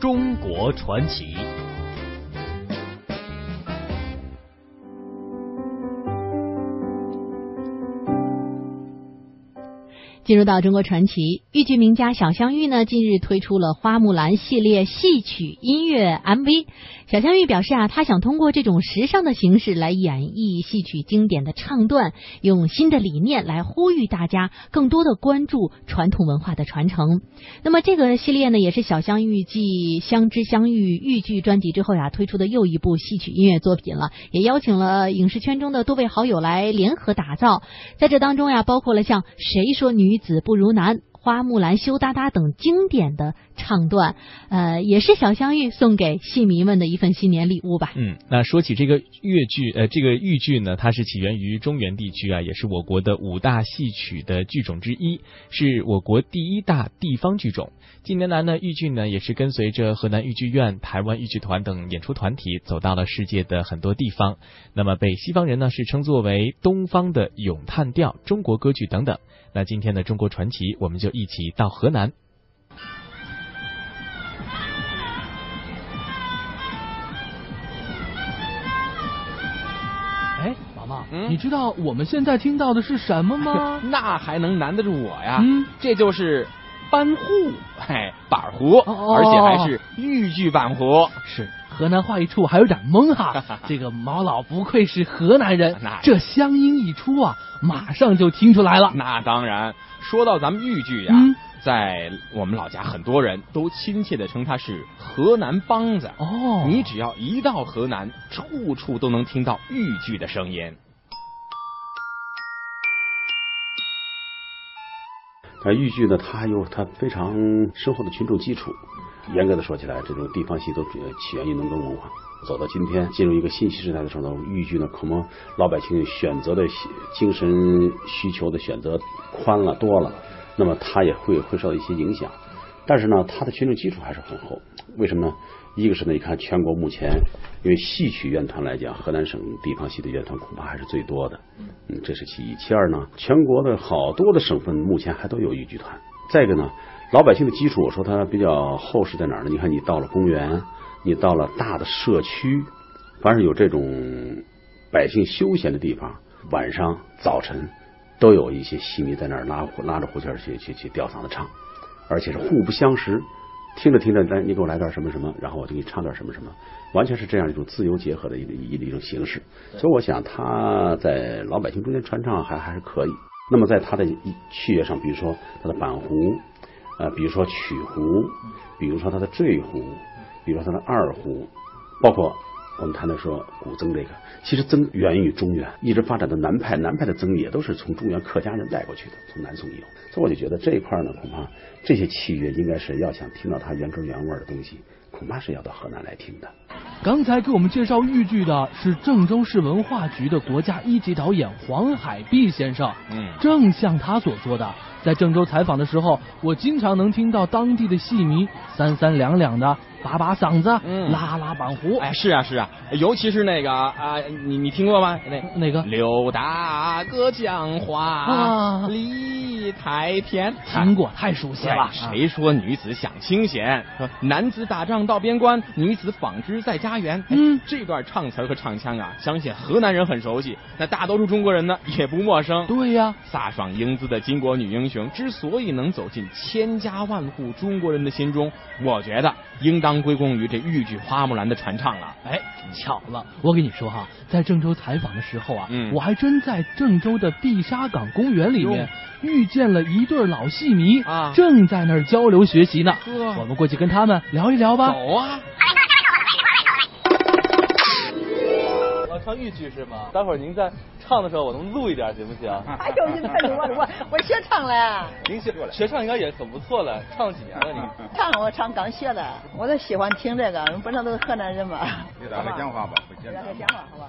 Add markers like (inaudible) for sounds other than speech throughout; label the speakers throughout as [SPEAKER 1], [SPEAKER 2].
[SPEAKER 1] 中国传奇。
[SPEAKER 2] 进入到中国传奇，豫剧名家小香玉呢，近日推出了《花木兰》系列戏曲音乐 MV。小香玉表示啊，她想通过这种时尚的形式来演绎戏曲经典的唱段，用新的理念来呼吁大家更多的关注传统文化的传承。那么这个系列呢，也是小香玉继《相知相遇》豫剧专辑之后呀推出的又一部戏曲音乐作品了，也邀请了影视圈中的多位好友来联合打造。在这当中呀，包括了像《谁说女女子不如男》。花木兰、羞答答等经典的唱段，呃，也是小香玉送给戏迷们的一份新年礼物吧。
[SPEAKER 3] 嗯，那说起这个粤剧，呃，这个豫剧呢，它是起源于中原地区啊，也是我国的五大戏曲的剧种之一，是我国第一大地方剧种。近年来呢，豫剧呢也是跟随着河南豫剧院、台湾豫剧团等演出团体走到了世界的很多地方。那么被西方人呢是称作为东方的咏叹调、中国歌剧等等。那今天的中国传奇，我们就一起到河南。
[SPEAKER 4] 哎，毛毛，你知道我们现在听到的是什么吗？(laughs)
[SPEAKER 5] 那还能难得住我呀？
[SPEAKER 4] 嗯，
[SPEAKER 5] 这就是班胡，嘿，板胡，而且还是豫剧板胡。
[SPEAKER 4] 是河南话一出，我还有点懵哈。(laughs) 这个毛老不愧是河南人，
[SPEAKER 5] 那
[SPEAKER 4] 这乡音一出啊，马上就听出来了。
[SPEAKER 5] 那当然，说到咱们豫剧呀，
[SPEAKER 4] 嗯
[SPEAKER 5] 在我们老家，很多人都亲切的称他是河南梆子。
[SPEAKER 4] 哦
[SPEAKER 5] 你只要一到河南，处处都能听到豫剧的声音。
[SPEAKER 6] 而豫剧呢，它有它非常深厚的群众基础。严格的说起来，这种地方戏都起源于农耕文化。走到今天，进入一个信息时代的时候呢，豫剧呢，可能老百姓选择的精神需求的选择宽了多了，那么它也会会受到一些影响。但是呢，它的群众基础还是很厚。为什么呢？一个是呢，你看全国目前，因为戏曲院团来讲，河南省地方戏的院团恐怕还是最多的，嗯，这是其一。其二呢，全国的好多的省份目前还都有豫剧团。再一个呢，老百姓的基础，我说它比较厚实在哪儿呢？你看，你到了公园，你到了大的社区，凡是有这种百姓休闲的地方，晚上、早晨都有一些戏迷在那儿拉拉着胡琴去去去吊嗓子唱，而且是互不相识。听着听着，来你给我来段什么什么，然后我就给你唱段什么什么，完全是这样一种自由结合的一一一种形式。所以我想，他在老百姓中间传唱还还是可以。那么在他的器乐上，比如说他的板胡，呃，比如说曲胡，比如说它的坠胡，比如说它的二胡，包括我们谈的说古筝这个，其实筝源于中原，一直发展到南派，南派的筝也都是从中原客家人带过去的，从南宋以后。所以我就觉得这一块呢，恐怕这些器乐应该是要想听到它原汁原味的东西，恐怕是要到河南来听的。
[SPEAKER 4] 刚才给我们介绍豫剧的是郑州市文化局的国家一级导演黄海碧先生。
[SPEAKER 5] 嗯
[SPEAKER 4] 正像他所说的，在郑州采访的时候，我经常能听到当地的戏迷三三两两的把把嗓子、
[SPEAKER 5] 嗯
[SPEAKER 4] 拉拉板胡。
[SPEAKER 5] 哎，是啊是啊，尤其是那个啊，你你听过吗？那
[SPEAKER 4] 那个
[SPEAKER 5] 刘大哥讲话
[SPEAKER 4] 啊
[SPEAKER 5] 理太偏。
[SPEAKER 4] 听过，太熟悉了。
[SPEAKER 5] 谁说女子享清闲？说男子打仗到边关，女子纺织在家园。哎
[SPEAKER 4] 嗯
[SPEAKER 5] 这段唱词和唱腔啊，相信河南人很熟悉，那大多数中国人呢也不陌生。
[SPEAKER 4] 对呀、
[SPEAKER 5] 飒爽英姿的巾帼女英雄之所以能走进千家万户中国人的心中，我觉得应当归功于这豫剧花木兰的传唱了。
[SPEAKER 4] 哎，巧了，我跟你说哈，在郑州采访的时候啊，
[SPEAKER 5] 嗯
[SPEAKER 4] 我还真在郑州的碧沙岗公园里面遇见了一对老戏迷
[SPEAKER 5] 啊
[SPEAKER 4] 正在那儿交流学习呢。
[SPEAKER 5] 呵
[SPEAKER 4] 我们过去跟他们聊一聊吧。
[SPEAKER 5] 走啊！
[SPEAKER 7] 要唱豫剧是吗？待会儿您在唱的时候，我能录一点行不行？
[SPEAKER 8] 哎呦，(laughs) 你太我我我学唱了，
[SPEAKER 7] 您学学唱应该也很不错了，唱了几年了您？(laughs)
[SPEAKER 8] 唱我唱刚学的，我都喜欢听这个，本身都是河南人嘛。
[SPEAKER 9] 给大家讲话吧，不简单
[SPEAKER 8] 让他。讲话好吧？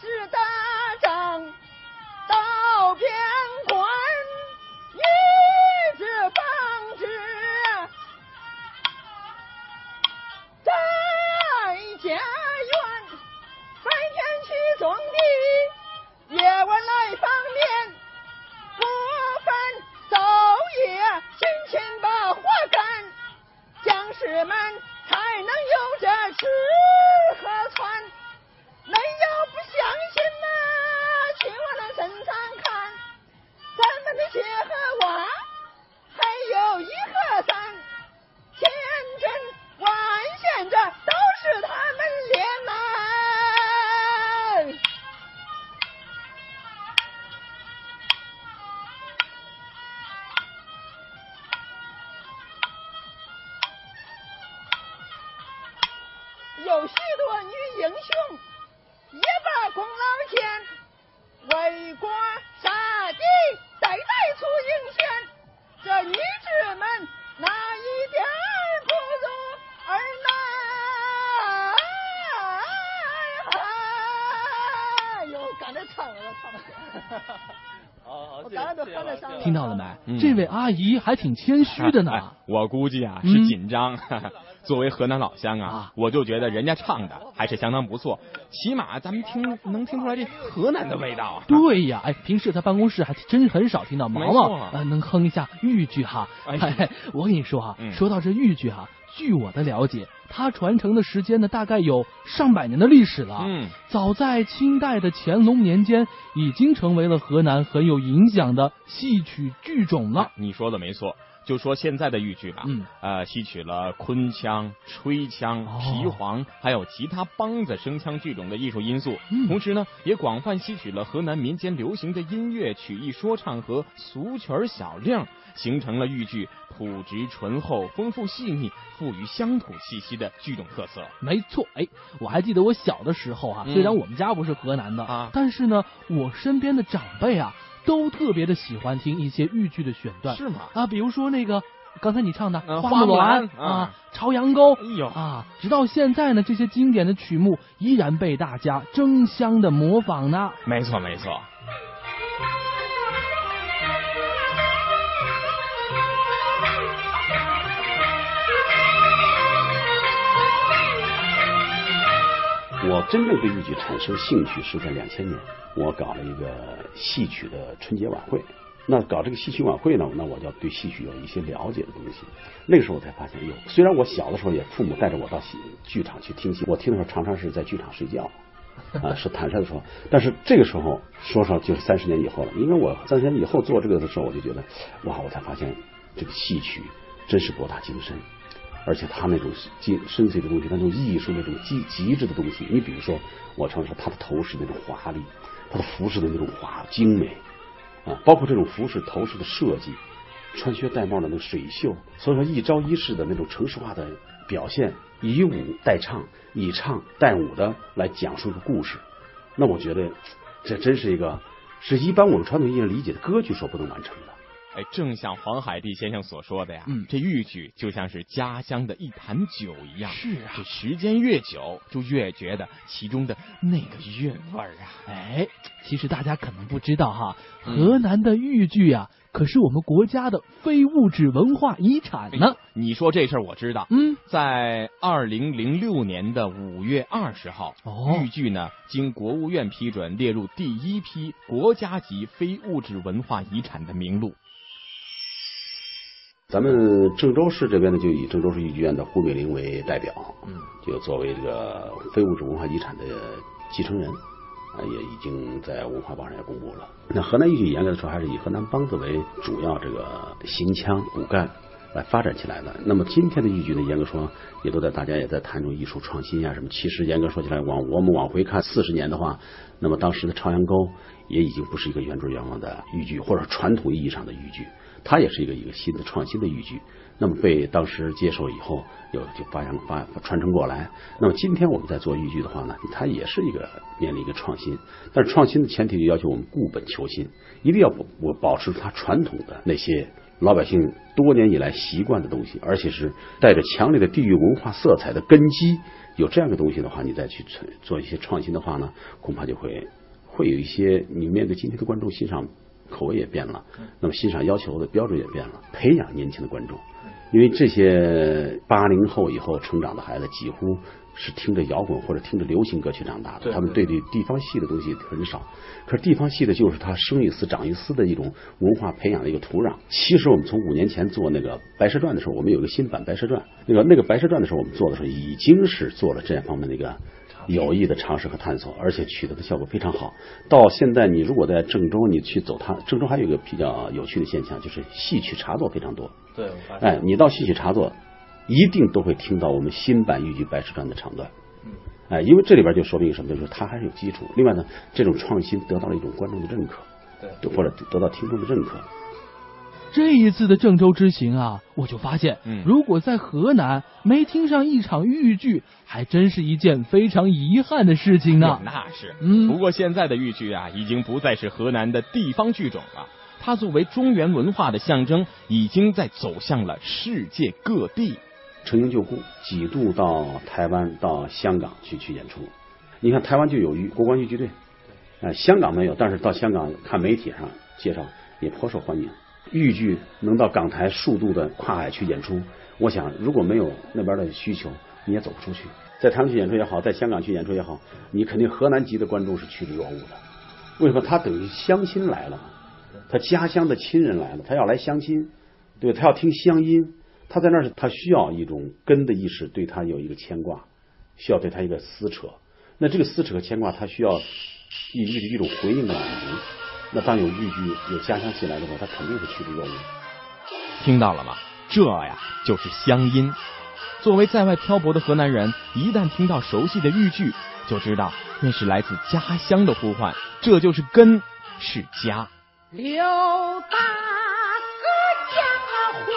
[SPEAKER 8] 是打仗到边关，一直防止在家园，白天去种地，夜晚来放棉，不分昼夜，辛勤把活干，将士们才能有着有许多女英雄也把功劳献，为国杀敌，代代出英贤。这女子们哪一点儿不如儿男？
[SPEAKER 4] 听到了没？
[SPEAKER 5] 嗯
[SPEAKER 4] 这位阿姨还挺谦虚的呢。
[SPEAKER 5] 哎 (laughs) 我估计啊
[SPEAKER 4] 嗯
[SPEAKER 5] 是紧张。(laughs) 作为河南老乡啊
[SPEAKER 4] 啊，
[SPEAKER 5] 我就觉得人家唱的还是相当不错，起码咱们听能听出来这河南的味道啊。
[SPEAKER 4] 对呀，哎，平时在办公室还真很少听到毛毛呃能哼一下豫剧哈。
[SPEAKER 5] 哎
[SPEAKER 4] 哎，我跟你说哈，
[SPEAKER 5] 嗯
[SPEAKER 4] 说到这豫剧哈，据我的了解，它传承的时间呢大概有上百年的历史了。
[SPEAKER 5] 嗯，
[SPEAKER 4] 早在清代的乾隆年间，已经成为了河南很有影响的戏曲剧种了。
[SPEAKER 5] 你说的没错。就说现在的豫剧吧，
[SPEAKER 4] 嗯，
[SPEAKER 5] 呃，吸取了昆腔、吹腔、
[SPEAKER 4] 哦。
[SPEAKER 5] 皮黄，还有其他梆子声腔剧种的艺术因素，
[SPEAKER 4] 嗯。
[SPEAKER 5] 同时呢，也广泛吸取了河南民间流行的音乐、曲艺说唱和俗曲儿小令，形成了豫剧朴质醇厚、丰富细腻、富于乡土气息的剧种特色。
[SPEAKER 4] 没错，哎，我还记得我小的时候啊，
[SPEAKER 5] 嗯。
[SPEAKER 4] 虽然我们家不是河南的
[SPEAKER 5] 啊。
[SPEAKER 4] 但是呢，我身边的长辈啊，都特别的喜欢听一些豫剧的选段。
[SPEAKER 5] 是吗？
[SPEAKER 4] 啊，比如说那个刚才你唱的
[SPEAKER 5] 嗯《
[SPEAKER 4] 花木兰》
[SPEAKER 5] 啊，《
[SPEAKER 4] 朝阳沟》
[SPEAKER 5] 哎呦
[SPEAKER 4] 啊，直到现在呢，这些经典的曲目依然被大家争相的模仿呢。
[SPEAKER 5] 没错，没错。
[SPEAKER 6] 我真正对豫剧产生兴趣是在两千年，我搞了一个戏曲的春节晚会。那搞这个戏曲晚会呢，那我就要对戏曲有一些了解的东西。那个时候我才发现，哟，虽然我小的时候也父母带着我到戏剧场去听戏，我听的时候常常是在剧场睡觉，(laughs) 啊，是坦率的说。但是这个时候说说就是三十年以后了，因为我三十年以后做这个的时候，我就觉得，哇，我才发现这个戏曲真是博大精深。而且他那种精深邃的东西，那种艺术那种极极致的东西，你比如说，我常说他的头饰那种华丽，他的服饰的那种华精美啊，包括这种服饰头饰的设计，穿靴戴帽的那种水袖，所以说一招一式的那种城市化的表现，以舞代唱，以唱代舞的来讲述一个故事，那我觉得这真是一个是一般我们传统意义上理解的歌剧所不能完成的。
[SPEAKER 5] 哎，正像黄海地先生所说的呀，
[SPEAKER 4] 嗯
[SPEAKER 5] 这豫剧就像是家乡的一坛酒一样，
[SPEAKER 4] 是啊
[SPEAKER 5] 这时间越久，就越觉得其中的那个韵味儿啊。
[SPEAKER 4] 哎，其实大家可能不知道哈，
[SPEAKER 5] 嗯
[SPEAKER 4] 河南的豫剧啊，可是我们国家的非物质文化遗产呢。
[SPEAKER 5] 你说这事儿我知道，
[SPEAKER 4] 嗯，
[SPEAKER 5] 在二零零六年的五月二十号，
[SPEAKER 4] 哦
[SPEAKER 5] 豫剧呢经国务院批准列入第一批国家级非物质文化遗产的名录。
[SPEAKER 6] 咱们郑州市这边呢，就以郑州市豫剧院的胡美玲为代表，
[SPEAKER 4] 嗯，
[SPEAKER 6] 就作为这个非物质文化遗产的继承人，啊，也已经在文化报上也公布了。那河南豫剧严格的说，还是以河南梆子为主要这个行腔骨干来发展起来的。那么今天的豫剧呢，严格说也都在大家也在谈中艺术创新呀、什么。其实严格说起来，往我们往回看四十年的话，那么当时的朝阳沟也已经不是一个原汁原味的豫剧，或者传统意义上的豫剧。它也是一个一个新的创新的豫剧，那么被当时接受以后，有就发扬发传承过来。那么今天我们在做豫剧的话呢，它也是一个面临一个创新，但是创新的前提就要求我们固本求新，一定要保我保持它传统的那些老百姓多年以来习惯的东西，而且是带着强烈的地域文化色彩的根基。有这样的东西的话，你再去做一些创新的话呢，恐怕就会会有一些你面对今天的观众欣赏口味也变了，那么欣赏要求的标准也变了，培养年轻的观众。因为这些八零后以后成长的孩子，几乎是听着摇滚或者听着流行歌曲长大的，他们对这地方戏的东西很少。可是地方戏的就是他生一斯长一斯的一种文化培养的一个土壤。其实我们从五年前做那个《白蛇传》的时候，我们有一个新版《白蛇传》，那个那个《白蛇传》的时候，我们做的时候已经是做了这方面的一个。有益的尝试和探索，而且取得的效果非常好。到现在，你如果在郑州，你去走它，郑州还有一个比较有趣的现象，就是戏曲茶座非常多。
[SPEAKER 7] 对，
[SPEAKER 6] 哎，你到戏曲茶座，一定都会听到我们新版豫剧《白蛇传》的唱段。嗯，哎，因为这里边就说明什么？就是它还是有基础。另外呢，这种创新得到了一种观众的认可，
[SPEAKER 7] 对，
[SPEAKER 6] 或者得到听众的认可。
[SPEAKER 4] 这一次的郑州之行啊，我就发现，嗯如果在河南没听上一场豫剧，还真是一件非常遗憾的事情呢。
[SPEAKER 5] 那是，嗯。不过现在的豫剧啊，已经不再是河南的地方剧种了，它作为中原文化的象征，已经在走向了世界各地。
[SPEAKER 6] 陈英旧故，几度到台湾、到香港去去演出。你看台湾就有豫国光豫剧队，哎，香港没有，但是到香港看媒体上介绍也颇受欢迎。豫剧能到港台数度的跨海去演出，我想如果没有那边的需求，你也走不出去。在台湾去演出也好，在香港去演出也好，你肯定河南籍的观众是趋之若鹜的。为什么？他等于相亲来了，他家乡的亲人来了，他要来相亲，对他要听乡音，他在那儿他需要一种根的意识，对他有一个牵挂，需要对他一个撕扯。那这个撕扯和牵挂，他需要一一种回应的满足。那当有豫剧、有家乡戏来的时候，他肯定是趋之若鹜。
[SPEAKER 5] 听到了吗？这呀就是乡音。作为在外漂泊的河南人，一旦听到熟悉的豫剧，就知道那是来自家乡的呼唤。这就是根，是家。
[SPEAKER 10] 刘大哥讲话，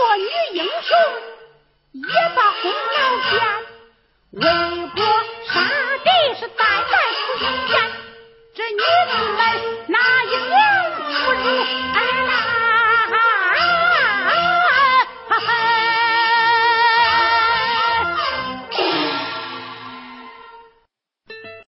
[SPEAKER 10] 做女英雄，也把功劳见。为国杀敌是代代出名言，这女子们哪？